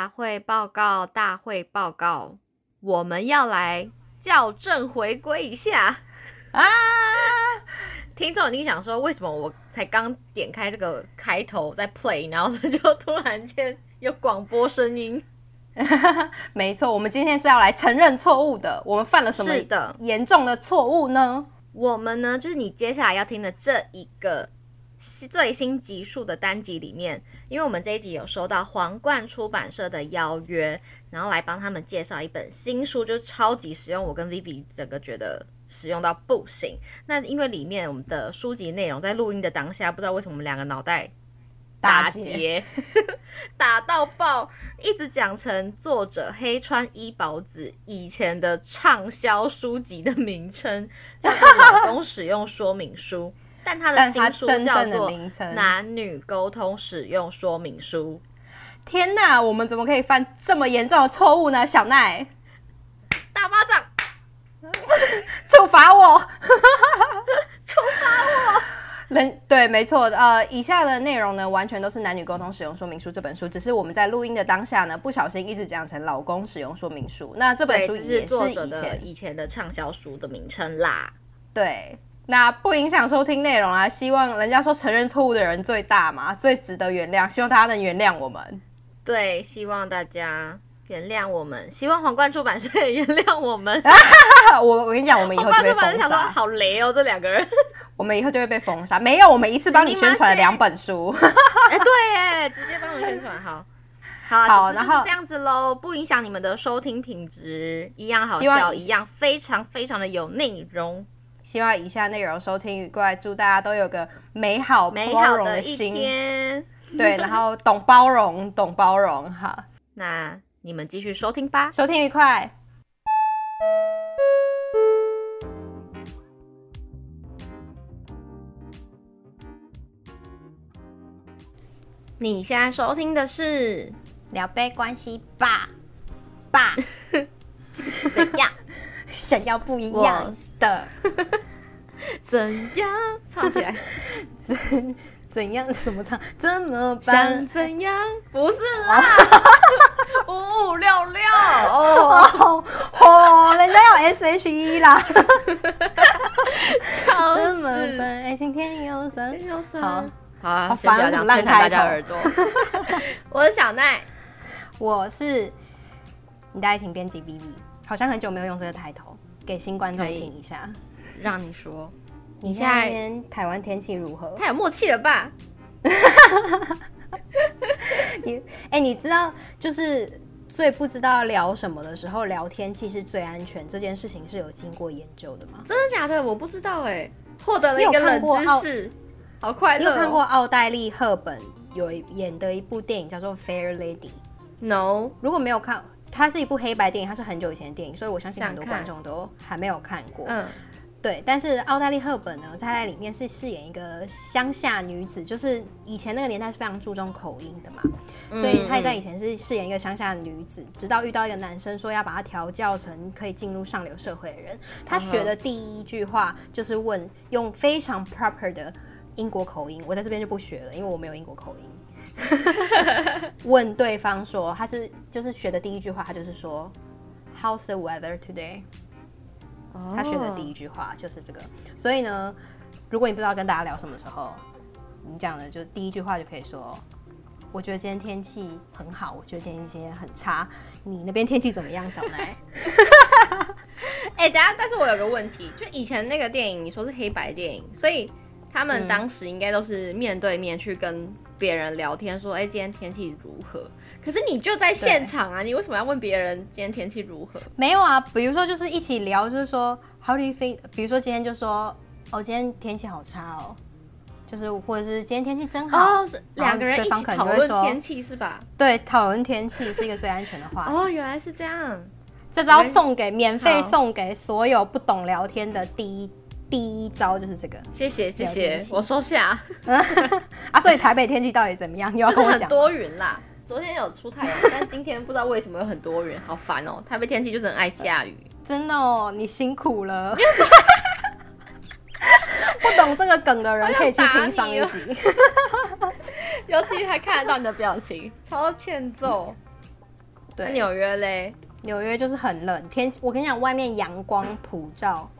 大会报告，大会报告，我们要来校正回归一下啊！听众一定想说，为什么我才刚点开这个开头在 play，然后就突然间有广播声音？没错，我们今天是要来承认错误的。我们犯了什么严重的错误呢？我们呢，就是你接下来要听的这一个。最新集数的单集里面，因为我们这一集有收到皇冠出版社的邀约，然后来帮他们介绍一本新书，就超级实用。我跟 Vivi 整个觉得实用到不行。那因为里面我们的书籍内容在录音的当下，不知道为什么我们两个脑袋打结，打到爆，一直讲成作者黑川一保子以前的畅销书籍的名称，叫做《老公使用说明书》。但他的新书叫做《男女沟通使用说明书》。天哪，我们怎么可以犯这么严重的错误呢？小奈，大巴掌，处罚我，处罚我。人对，没错，呃，以下的内容呢，完全都是《男女沟通使用说明书》这本书，只是我们在录音的当下呢，不小心一直讲成《老公使用说明书》。那这本书也是作者的以前的畅销书的名称啦。对。那不影响收听内容啊！希望人家说承认错误的人最大嘛，最值得原谅。希望大家能原谅我们。对，希望大家原谅我们。希望皇冠出版社也原谅我们。我 我跟你讲，我们以后就被封杀。好雷哦，这两个人。我们以后就会被封杀。没有，我们一次帮你宣传了两本书。哎、欸，对，哎，直接帮你宣传，好。好，好，然后这样子喽，不影响你们的收听品质，一样好笑，一样非常非常的有内容。希望以下内容收听愉快，祝大家都有个美好包容的心。的对，然后懂包容，懂包容。好，那你们继续收听吧，收听愉快。你现在收听的是聊杯关系吧，吧？怎样？想要不一样？的 怎样唱起来？怎怎样？怎么唱？怎么办？想怎样？不是啦，五五六六哦哦，人家要 S H E 啦。怎么办？爱情甜又酸，又酸。好，好烦，什么烂开大家耳朵。我是小奈，我是你的爱情编辑 Vivi，好像很久没有用这个抬头。给新观众听一下，让你说，你现在台湾天气如何？太有默契了吧？你哎、欸，你知道就是最不知道聊什么的时候聊天气是最安全，这件事情是有经过研究的吗？真的假的？我不知道哎、欸，获得了一个冷知识，好快乐、喔！你有看过奥黛丽·赫本有演的一部电影叫做《Fair Lady》？No，如果没有看。它是一部黑白电影，它是很久以前的电影，所以我相信很多观众都还没有看过。嗯，对。但是奥黛丽·赫本呢，她在里面是饰演一个乡下女子，就是以前那个年代是非常注重口音的嘛，嗯、所以她在以前是饰演一个乡下的女子，直到遇到一个男生说要把她调教成可以进入上流社会的人，她学的第一句话就是问，用非常 proper 的英国口音，我在这边就不学了，因为我没有英国口音。问对方说，他是就是学的第一句话，他就是说，How's the weather today？、Oh. 他学的第一句话就是这个。所以呢，如果你不知道跟大家聊什么时候，你讲的就第一句话就可以说，我觉得今天天气很好，我觉得今天今天很差。你那边天气怎么样，小奈？哎、欸，等下，但是我有个问题，就以前那个电影，你说是黑白电影，所以他们当时应该都是面对面去跟。别人聊天说：“哎、欸，今天天气如何？”可是你就在现场啊，你为什么要问别人今天天气如何？没有啊，比如说就是一起聊，就是说 How do you think？比如说今天就说：“哦，今天天气好差哦。”就是或者是今天天气真好。哦，是两个人一起讨论天气是吧？对，讨论天气是一个最安全的话。哦，原来是这样。这招送给免费送给所有不懂聊天的第一。第一招就是这个，谢谢谢谢，我收下。啊，所以台北天气到底怎么样？又要跟我讲。很多云啦，昨天有出太阳，但今天不知道为什么有很多云，好烦哦、喔。台北天气就是很爱下雨，真的哦，你辛苦了。不懂这个梗的人可以去听上一集，尤其还看得到你的表情，超欠揍。对，纽约嘞？纽约就是很冷，天，我跟你讲，外面阳光普照，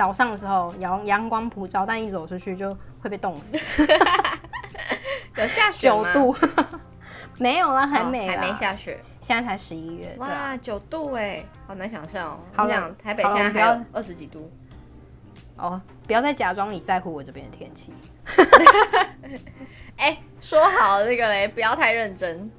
早上的时候阳阳光普照，但一走出去就会被冻死。有下雪吗？九度，没有啦，还没、哦，还没下雪。现在才十一月，哇，九、啊、度哎，好难想象哦。好冷，台北现在还有二十几度。哦，不要再假装你在乎我这边的天气。哎、欸，说好这个嘞，不要太认真。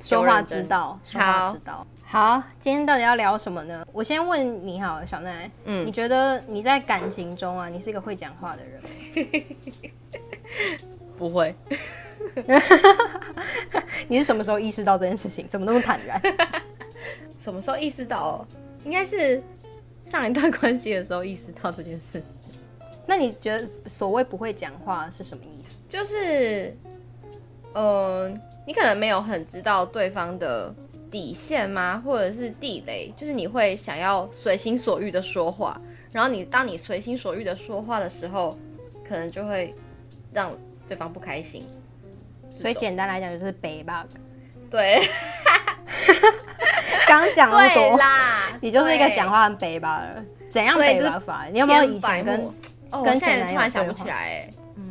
说话知道，说话知道。好，今天到底要聊什么呢？我先问你好，小奈，嗯，你觉得你在感情中啊，你是一个会讲话的人吗？不会。你是什么时候意识到这件事情？怎么那么坦然？什么时候意识到？应该是上一段关系的时候意识到这件事。那你觉得所谓不会讲话是什么意思？就是，嗯、呃，你可能没有很知道对方的底线吗？或者是地雷？就是你会想要随心所欲的说话，然后你当你随心所欲的说话的时候，可能就会让对方不开心。所以简单来讲就是北 bug。对，刚讲那么多啦，你就是一个讲话很北 bug 了。怎样北 bug 法？你有没有以前跟？哦，我现在突然想不起来，哎，嗯，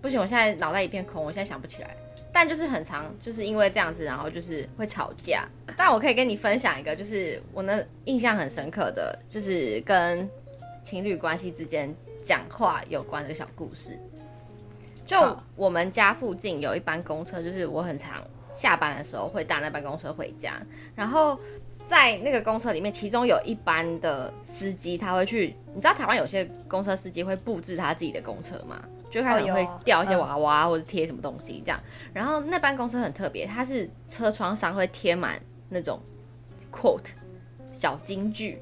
不行，我现在脑袋一片空，我现在想不起来。但就是很常，就是因为这样子，然后就是会吵架。但我可以跟你分享一个，就是我那印象很深刻的，就是跟情侣关系之间讲话有关的小故事。就我们家附近有一班公车，就是我很常下班的时候会搭那班公车回家，然后。在那个公车里面，其中有一班的司机，他会去，你知道台湾有些公车司机会布置他自己的公车吗？就他可能会掉一些娃娃或者贴什么东西这样。然后那班公车很特别，它是车窗上会贴满那种 quote 小金句。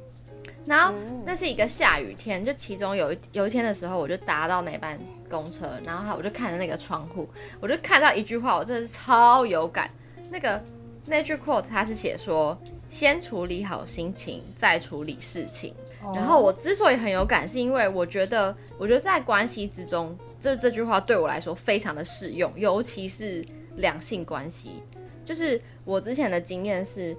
然后那是一个下雨天，就其中有一有一天的时候，我就搭到那班公车，然后我就看着那个窗户，我就看到一句话，我真的是超有感。那个那句 quote 它是写说。先处理好心情，再处理事情。Oh. 然后我之所以很有感，是因为我觉得，我觉得在关系之中，这这句话对我来说非常的适用，尤其是两性关系。就是我之前的经验是，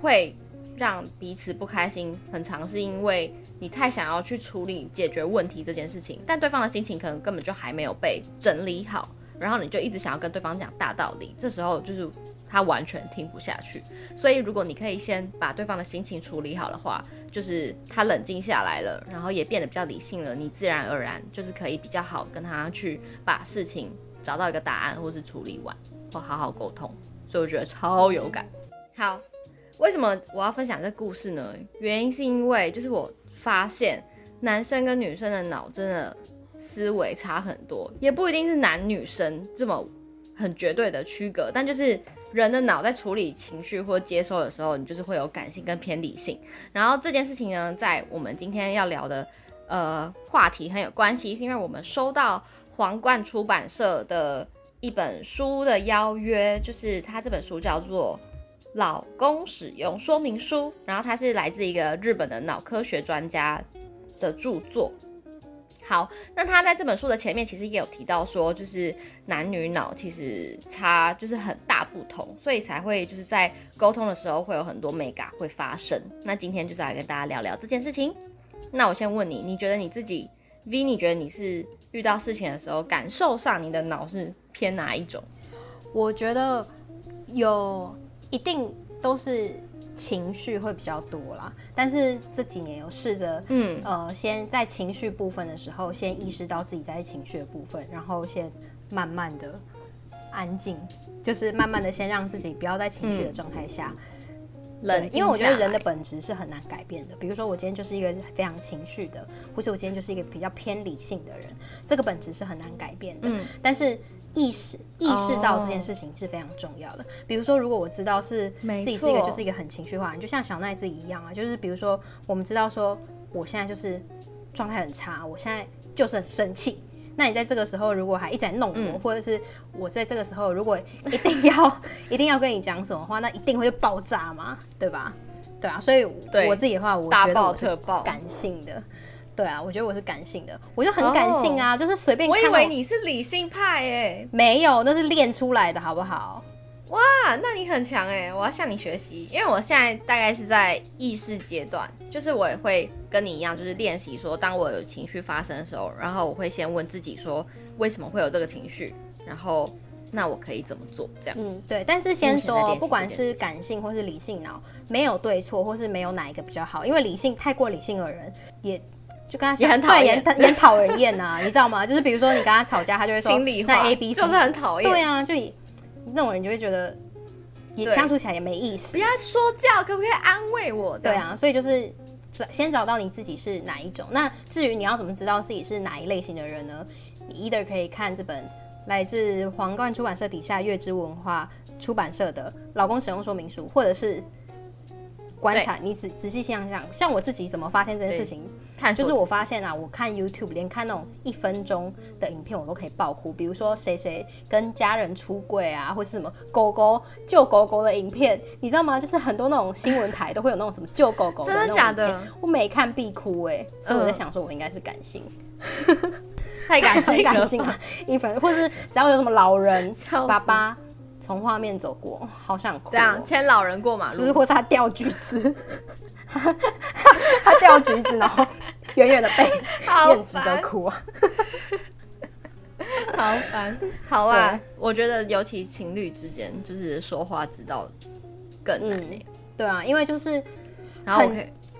会让彼此不开心，很常是因为你太想要去处理解决问题这件事情，但对方的心情可能根本就还没有被整理好，然后你就一直想要跟对方讲大道理，这时候就是。他完全听不下去，所以如果你可以先把对方的心情处理好的话，就是他冷静下来了，然后也变得比较理性了，你自然而然就是可以比较好跟他去把事情找到一个答案，或是处理完，或好好沟通。所以我觉得超有感。好，为什么我要分享这故事呢？原因是因为就是我发现男生跟女生的脑真的思维差很多，也不一定是男女生这么很绝对的区隔，但就是。人的脑在处理情绪或接收的时候，你就是会有感性跟偏理性。然后这件事情呢，在我们今天要聊的呃话题很有关系，是因为我们收到皇冠出版社的一本书的邀约，就是他这本书叫做《老公使用说明书》，然后它是来自一个日本的脑科学专家的著作。好，那他在这本书的前面其实也有提到说，就是男女脑其实差就是很大不同，所以才会就是在沟通的时候会有很多美感会发生。那今天就是来跟大家聊聊这件事情。那我先问你，你觉得你自己 V，你觉得你是遇到事情的时候，感受上你的脑是偏哪一种？我觉得有一定都是。情绪会比较多啦，但是这几年有试着，嗯，呃，先在情绪部分的时候，先意识到自己在情绪的部分，然后先慢慢的安静，就是慢慢的先让自己不要在情绪的状态下冷，嗯，因为我觉得人的本质是很难改变的。比如说我今天就是一个非常情绪的，或是我今天就是一个比较偏理性的人，这个本质是很难改变的。嗯，但是。意识意识到这件事情是非常重要的。Oh. 比如说，如果我知道是自己是一个就是一个很情绪化的人，就像小奈自己一样啊。就是比如说，我们知道说我现在就是状态很差，我现在就是很生气。那你在这个时候如果还一直在弄我，嗯、或者是我在这个时候如果一定要 一定要跟你讲什么话，那一定会爆炸嘛，对吧？对啊，所以我自己的话，我觉得我是感性的。对啊，我觉得我是感性的，我就很感性啊，oh, 就是随便看。我以为你是理性派诶，没有，那是练出来的，好不好？哇，那你很强哎！我要向你学习，因为我现在大概是在意识阶段，就是我也会跟你一样，就是练习说，当我有情绪发生的时候，然后我会先问自己说，为什么会有这个情绪，然后那我可以怎么做？这样。嗯，对。但是先说，不管是感性或是理性脑，没有对错，或是没有哪一个比较好，因为理性太过理性的人也。就跟他也很讨厌，也很讨人厌呐，你知道吗？就是比如说你跟他吵架，他就会说心里话，那 A B 就是很讨厌。对啊，就那种人就会觉得也相处起来也没意思。不要说教，可不可以安慰我？对啊，所以就是找先找到你自己是哪一种。那至于你要怎么知道自己是哪一类型的人呢？你 either 可以看这本来自皇冠出版社底下月之文化出版社的《老公使用说明书》，或者是。观察你仔仔细想想，像我自己怎么发现这件事情，就是我发现啊，我看 YouTube 连看那种一分钟的影片我都可以爆哭，比如说谁谁跟家人出柜啊，或是什么狗狗救狗狗的影片，你知道吗？就是很多那种新闻台都会有那种什么救狗狗的那种影片，真的假的？我每看必哭哎、欸，所以我在想说，我应该是感性，太感性了，感性啊！一分，或是只要有什么老人爸爸。从画面走过，好想哭、喔。这样牵老人过马路，就是或是他掉橘子，他掉橘子，然后远远的背，也很值得哭啊。好烦，好啊。我觉得尤其情侣之间，就是说话之道更难、欸嗯、对啊，因为就是，然后。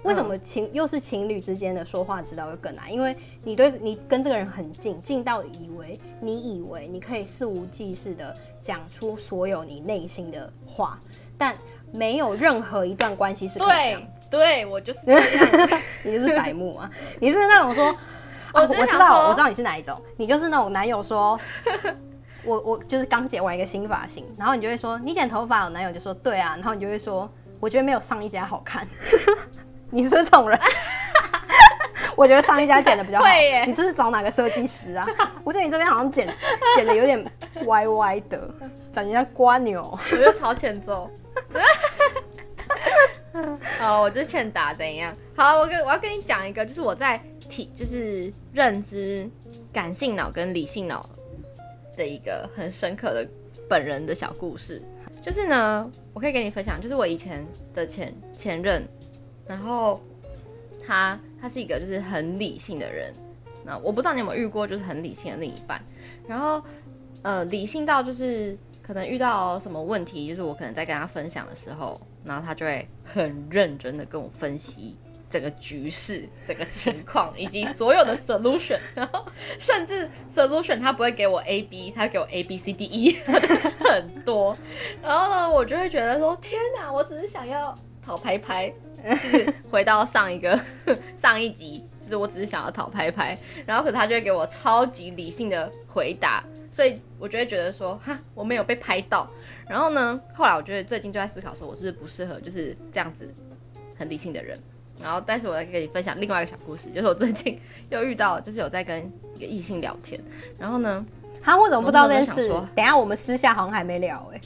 为什么情又是情侣之间的说话之道会更难？因为你对你跟这个人很近，近到以为你以为你可以肆无忌惮的讲出所有你内心的话，但没有任何一段关系是可以这样子。对，对我就是这样，你就是白目啊！你是那种说，我、啊、我知道我知道你是哪一种，你就是那种男友说，我我就是刚剪完一个新发型，然后你就会说你剪头发，我男友就说对啊，然后你就会说我觉得没有上一家好看。你是这种人，我觉得上一家剪的比较好。你是找哪个设计师啊？我觉得你这边好像剪剪的有点歪歪的，长得像瓜牛。我就朝前走。好，我就欠打怎样？好，我跟我要跟你讲一个，就是我在体，就是认知感性脑跟理性脑的一个很深刻的本人的小故事。就是呢，我可以跟你分享，就是我以前的前前任。然后他他是一个就是很理性的人，那我不知道你有没有遇过就是很理性的另一半，然后呃理性到就是可能遇到什么问题，就是我可能在跟他分享的时候，然后他就会很认真的跟我分析整个局势、整个情况以及所有的 solution，然后甚至 solution 他不会给我 A B，他给我 A B C D E 很多，然后呢我就会觉得说天哪，我只是想要讨拍拍。就是回到上一个 上一集，就是我只是想要讨拍拍，然后可是他就会给我超级理性的回答，所以我就会觉得说哈，我没有被拍到。然后呢，后来我觉得最近就在思考说，我是不是不适合就是这样子很理性的人。然后，但是我来跟你分享另外一个小故事，就是我最近 又遇到，就是有在跟一个异性聊天，然后呢，他为什么不知道这件事？等一下我们私下好像还没聊哎、欸。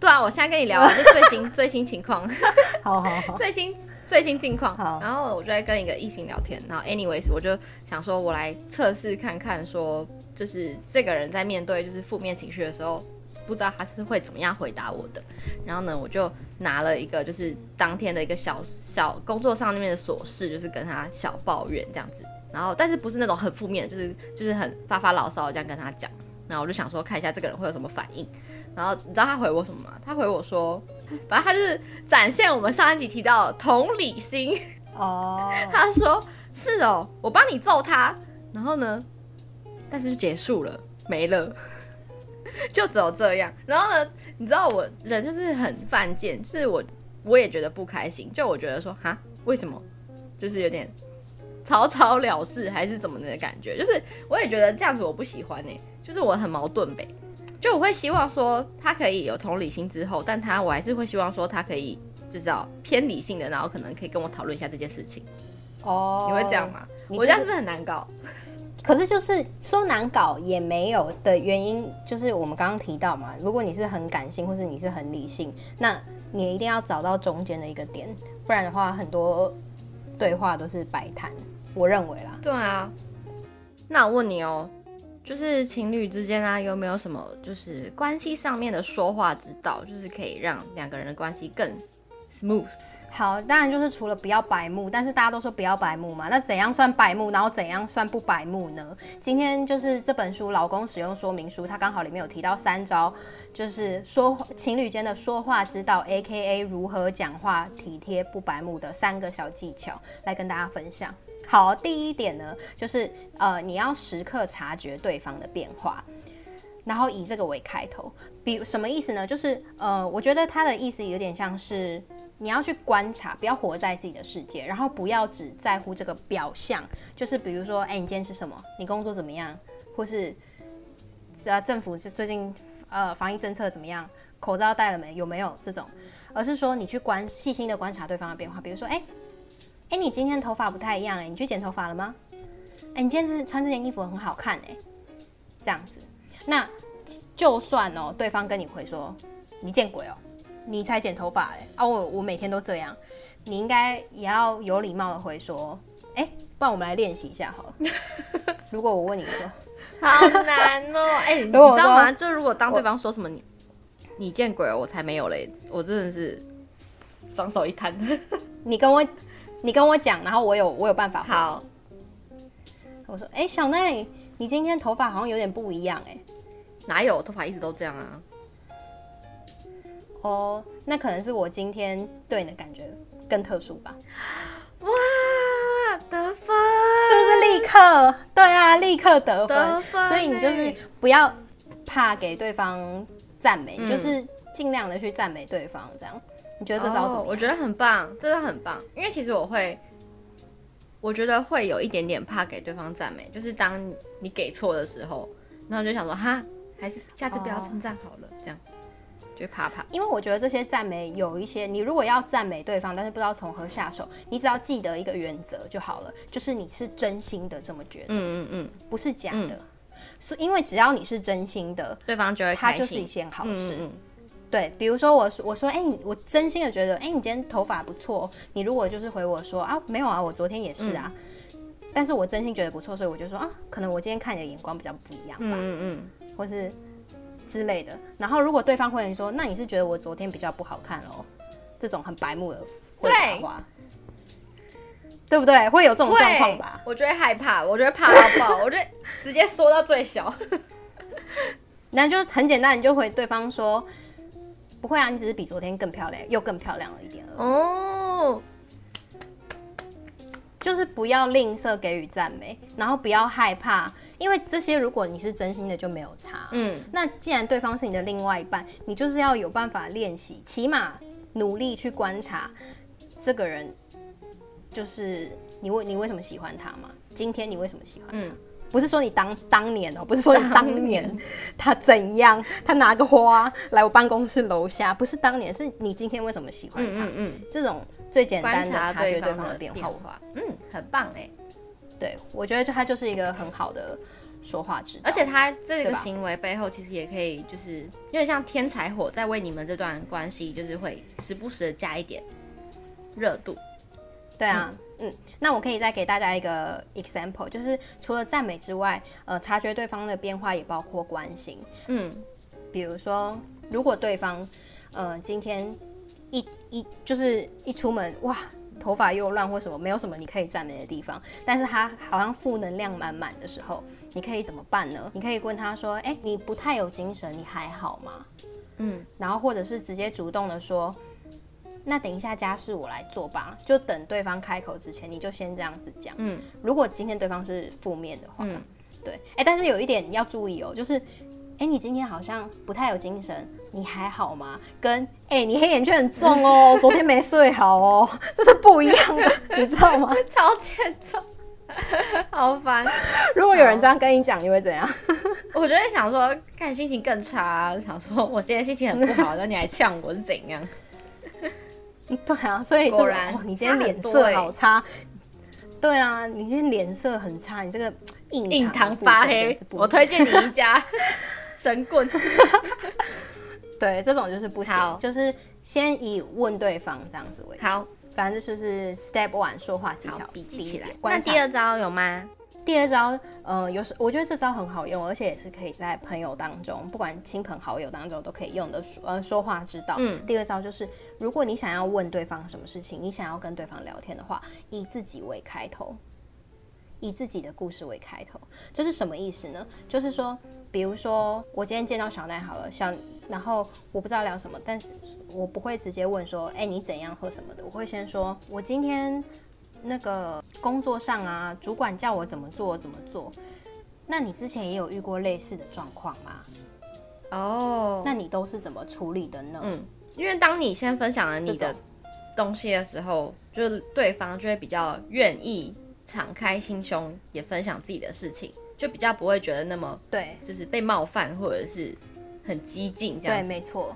对啊，我现在跟你聊 的是最新最新情况，好好好，最新最新近况。好，然后我就在跟一个异性聊天，然后 anyways，我就想说，我来测试看看，说就是这个人在面对就是负面情绪的时候，不知道他是会怎么样回答我的。然后呢，我就拿了一个就是当天的一个小小工作上那边的琐事，就是跟他小抱怨这样子。然后，但是不是那种很负面，就是就是很发发牢骚这样跟他讲。然后我就想说，看一下这个人会有什么反应。然后你知道他回我什么吗？他回我说，反正他就是展现我们上一集提到的同理心哦。Oh. 他说是哦，我帮你揍他，然后呢，但是就结束了，没了，就只有这样。然后呢，你知道我人就是很犯贱，是我我也觉得不开心，就我觉得说哈，为什么？就是有点草草了事还是怎么的感觉？就是我也觉得这样子我不喜欢呢、欸，就是我很矛盾呗。就我会希望说他可以有同理心之后，但他我还是会希望说他可以就是要偏理性的，然后可能可以跟我讨论一下这件事情。哦，你会这样吗？就是、我觉得是不是很难搞？可是就是说难搞也没有的原因，就是我们刚刚提到嘛，如果你是很感性，或是你是很理性，那你一定要找到中间的一个点，不然的话很多对话都是白谈。我认为啦。对啊。那我问你哦。就是情侣之间啊，有没有什么就是关系上面的说话之道，就是可以让两个人的关系更 smooth？好，当然就是除了不要白目，但是大家都说不要白目嘛，那怎样算白目，然后怎样算不白目呢？今天就是这本书《老公使用说明书》，它刚好里面有提到三招，就是说情侣间的说话之道，AKA 如何讲话体贴不白目的三个小技巧，来跟大家分享。好，第一点呢，就是呃，你要时刻察觉对方的变化，然后以这个为开头。比什么意思呢？就是呃，我觉得他的意思有点像是。你要去观察，不要活在自己的世界，然后不要只在乎这个表象，就是比如说，哎、你今天吃什么？你工作怎么样？或是，啊，政府是最近呃防疫政策怎么样？口罩戴了没？有没有这种？而是说你去观细心的观察对方的变化，比如说，哎、哎、欸，你今天头发不太一样、欸，哎，你去剪头发了吗？哎、欸，你今天是穿这件衣服很好看、欸，哎，这样子，那就算哦，对方跟你回说，你见鬼哦。你才剪头发哎啊！我我每天都这样，你应该也要有礼貌的回说，哎、欸，不然我们来练习一下好了。如果我问你说，好难哦、喔，哎、欸，你知道吗？就如果当对方说什么你你见鬼了，我才没有嘞，我真的是双手一摊。你跟我你跟我讲，然后我有我有办法。好，我说，哎、欸，小奈，你今天头发好像有点不一样哎，哪有？头发一直都这样啊。哦，那可能是我今天对你的感觉更特殊吧。哇，得分是不是立刻？对啊，立刻得分。得分。所以你就是不要怕给对方赞美，嗯、就是尽量的去赞美对方。这样，你觉得这招怎么样？我觉得很棒，真的很棒。因为其实我会，我觉得会有一点点怕给对方赞美，就是当你给错的时候，然后就想说哈，还是下次不要称赞好了，这样就。怕怕，因为我觉得这些赞美有一些，你如果要赞美对方，但是不知道从何下手，你只要记得一个原则就好了，就是你是真心的这么觉得，嗯嗯嗯，不是假的，是、嗯、因为只要你是真心的，对方就会开心，他就是一件好事。嗯嗯对，比如说我我说，哎、欸，我真心的觉得，哎、欸，你今天头发不错，你如果就是回我说啊，没有啊，我昨天也是啊，嗯、但是我真心觉得不错，所以我就说啊，可能我今天看你的眼光比较不一样吧，嗯嗯嗯，或是。之类的，然后如果对方会说，那你是觉得我昨天比较不好看喽？这种很白目的回答话，对不对？会有这种状况吧？我觉得害怕，我觉得怕到爆，我觉得直接缩到最小。那就很简单，你就回对方说，不会啊，你只是比昨天更漂亮，又更漂亮了一点哦。就是不要吝啬给予赞美，然后不要害怕。因为这些，如果你是真心的，就没有差。嗯，那既然对方是你的另外一半，你就是要有办法练习，起码努力去观察这个人，就是你为你为什么喜欢他嘛？今天你为什么喜欢他？嗯，不是说你当当年哦，不是说你当年他怎样，他拿个花来我办公室楼下，不是当年，是你今天为什么喜欢他？嗯嗯，这种最简单的察觉对方的变化，嗯，很棒哎。对，我觉得就他就是一个很好的说话之道，而且他这个行为背后其实也可以，就是有点像天才火，在为你们这段关系，就是会时不时的加一点热度。对啊，嗯，嗯，那我可以再给大家一个 example，就是除了赞美之外，呃，察觉对方的变化也包括关心。嗯，比如说，如果对方，呃，今天一一就是一出门，哇。头发又乱或什么，没有什么你可以赞美的地方，但是他好像负能量满满的时候，你可以怎么办呢？你可以问他说：“哎、欸，你不太有精神，你还好吗？”嗯，然后或者是直接主动的说：“那等一下家事我来做吧。”就等对方开口之前，你就先这样子讲。嗯，如果今天对方是负面的话，嗯，对，哎、欸，但是有一点要注意哦，就是。哎，你今天好像不太有精神，你还好吗？跟哎，你黑眼圈很重哦，昨天没睡好哦，这是不一样的，你知道吗？超欠揍，好烦。如果有人这样跟你讲，你会怎样？我就会想说，看心情更差，想说我现在心情很不好，那你还呛我是怎样？对啊，所以果然你今天脸色好差。对啊，你今天脸色很差，你这个印堂发黑。我推荐你 一家。神棍，对，这种就是不行，就是先以问对方这样子为。好，反正就是 step one 说话技巧，笔记起来。那第二招有吗？第二招，呃，有时我觉得这招很好用，而且也是可以在朋友当中，不管亲朋好友当中都可以用的说，呃，说话之道。嗯，第二招就是，如果你想要问对方什么事情，你想要跟对方聊天的话，以自己为开头，以自己的故事为开头，这是什么意思呢？就是说，比如说我今天见到小奈好了，小，然后我不知道聊什么，但是我不会直接问说，哎，你怎样或什么的，我会先说，我今天。那个工作上啊，主管叫我怎么做怎么做。那你之前也有遇过类似的状况吗？哦，oh, 那你都是怎么处理的呢？嗯，因为当你先分享了你的东西的时候，就是对方就会比较愿意敞开心胸，也分享自己的事情，就比较不会觉得那么对，就是被冒犯或者是很激进这样。对，没错。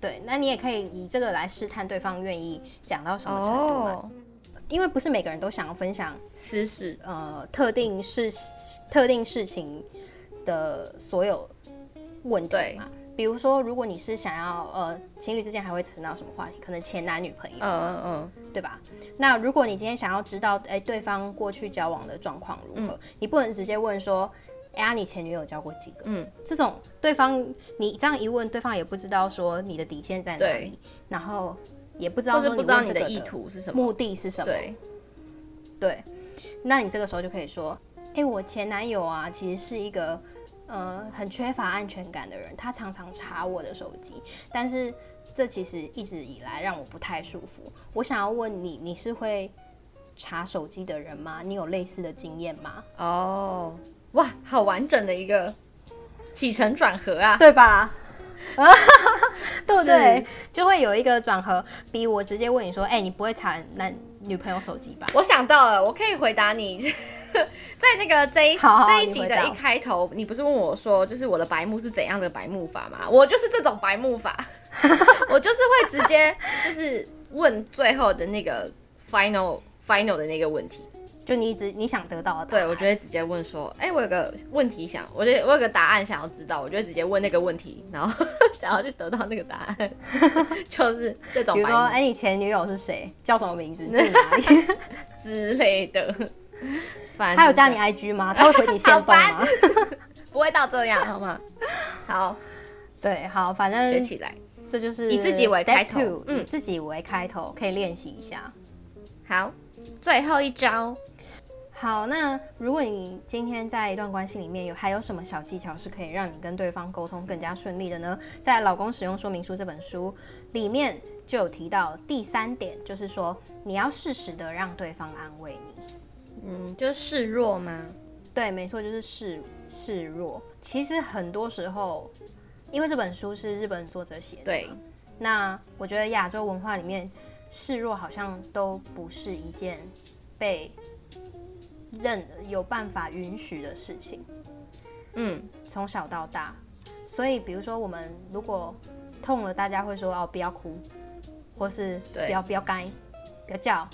对，那你也可以以这个来试探对方愿意讲到什么程度嘛。Oh. 因为不是每个人都想要分享私事，呃，特定事、特定事情的所有问题嘛。比如说，如果你是想要，呃，情侣之间还会谈到什么话题？可能前男女朋友，嗯嗯嗯，对吧？那如果你今天想要知道，哎，对方过去交往的状况如何，嗯、你不能直接问说，哎呀，你前女友交过几个？嗯，这种对方你这样一问，对方也不知道说你的底线在哪里，然后。也不知道，或者不知道你的意图是什么，目的是什么？对，对，那你这个时候就可以说，哎、欸，我前男友啊，其实是一个呃很缺乏安全感的人，他常常查我的手机，但是这其实一直以来让我不太舒服。我想要问你，你是会查手机的人吗？你有类似的经验吗？哦，哇，好完整的一个起承转合啊，对吧？啊，对不对？就会有一个转合，比我直接问你说：“哎、欸，你不会查男女朋友手机吧？”我想到了，我可以回答你，在那个这一这一集的一开头，你，你不是问我说，就是我的白目是怎样的白目法吗？我就是这种白目法，我就是会直接就是问最后的那个 final final 的那个问题。就你一直你想得到的，对，我就会直接问说，哎、欸，我有个问题想，我觉得我有个答案想要知道，我就会直接问那个问题，然后 想要去得到那个答案，就是这种。比如说，哎、欸，你前女友是谁？叫什么名字？住哪里？之类的。反他有加你 IG 吗？他会回你限动吗？不会到这样，好吗？好，对，好，反正学起来，这就是以自己为开头，嗯，以自己为开头，可以练习一下。好，最后一招。好，那如果你今天在一段关系里面有还有什么小技巧是可以让你跟对方沟通更加顺利的呢？在《老公使用说明书》这本书里面就有提到第三点，就是说你要适时的让对方安慰你。嗯，就是示弱吗？对，没错，就是示示弱。其实很多时候，因为这本书是日本作者写的，对。那我觉得亚洲文化里面示弱好像都不是一件被。认有办法允许的事情，嗯，从小到大，所以比如说我们如果痛了，大家会说哦，不要哭，或是不要不要该，不要叫，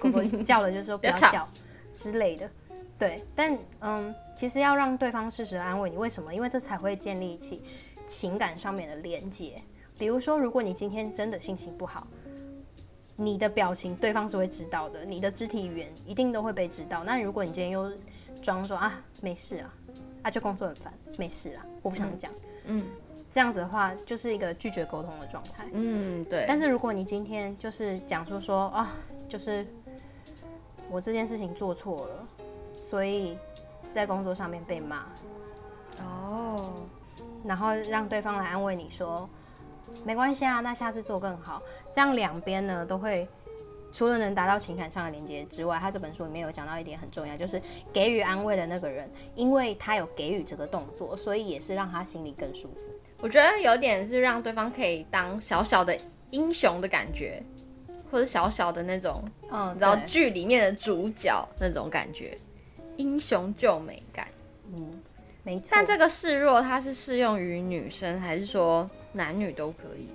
狗狗 叫了就是说不要叫之类的，对。但嗯，其实要让对方适时安慰你，为什么？因为这才会建立起情感上面的连接。比如说，如果你今天真的心情不好。你的表情，对方是会知道的。你的肢体语言一定都会被知道。那如果你今天又装说啊没事啊，啊就工作很烦，没事啊，我不想讲，嗯，嗯，这样子的话就是一个拒绝沟通的状态。嗯，对。但是如果你今天就是讲说说啊，就是我这件事情做错了，所以在工作上面被骂，哦，然后让对方来安慰你说。没关系啊，那下次做更好。这样两边呢都会，除了能达到情感上的连接之外，他这本书里面有讲到一点很重要，就是给予安慰的那个人，因为他有给予这个动作，所以也是让他心里更舒服。我觉得有点是让对方可以当小小的英雄的感觉，或者小小的那种，嗯，你知道剧里面的主角那种感觉，英雄救美感。嗯，没错。但这个示弱，它是适用于女生，还是说？男女都可以。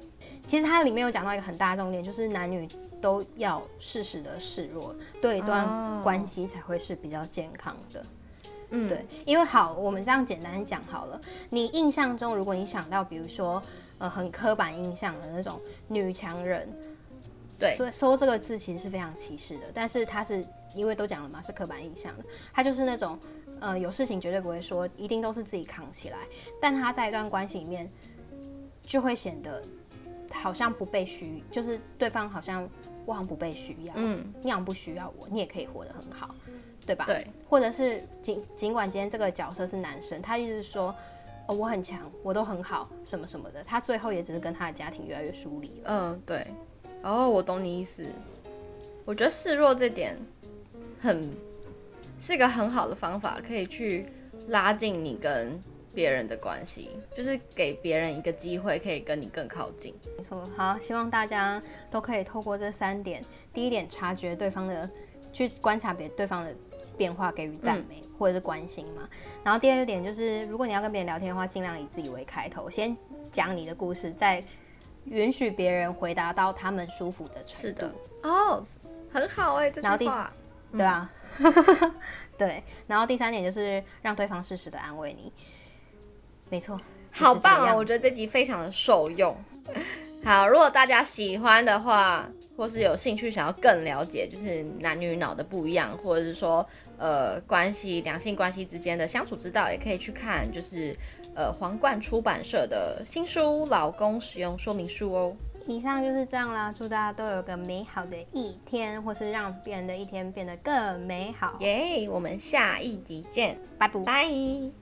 其实它里面有讲到一个很大的重点，就是男女都要适时的示弱，对一段关系才会是比较健康的。嗯，对，因为好，我们这样简单讲好了。你印象中，如果你想到，比如说，呃，很刻板印象的那种女强人，对，所以说这个字其实是非常歧视的。但是它是因为都讲了嘛，是刻板印象的，它就是那种。呃，有事情绝对不会说，一定都是自己扛起来。但他在一段关系里面，就会显得好像不被需，就是对方好像我好像不被需要，嗯，你好像不需要我，你也可以活得很好，对吧？对。或者是尽尽管今天这个角色是男生，他一直说哦我很强，我都很好，什么什么的，他最后也只是跟他的家庭越来越疏离了。嗯，对。哦，我懂你意思。我觉得示弱这点很。是一个很好的方法，可以去拉近你跟别人的关系，就是给别人一个机会，可以跟你更靠近。没错，好，希望大家都可以透过这三点：第一点，察觉对方的，去观察别对方的变化，给予赞美、嗯、或者是关心嘛。然后第二点就是，如果你要跟别人聊天的话，尽量以自己为开头，先讲你的故事，再允许别人回答到他们舒服的程度。是的，哦，很好哎、欸，这句话，然后第，对啊。对，然后第三点就是让对方适时的安慰你，没错，好棒啊！我觉得这集非常的受用。好，如果大家喜欢的话，或是有兴趣想要更了解，就是男女脑的不一样，或者是说呃关系两性关系之间的相处之道，也可以去看就是呃皇冠出版社的新书《老公使用说明书》哦。以上就是这样啦，祝大家都有个美好的一天，或是让别人的一天变得更美好。耶，我们下一集见，拜拜。拜。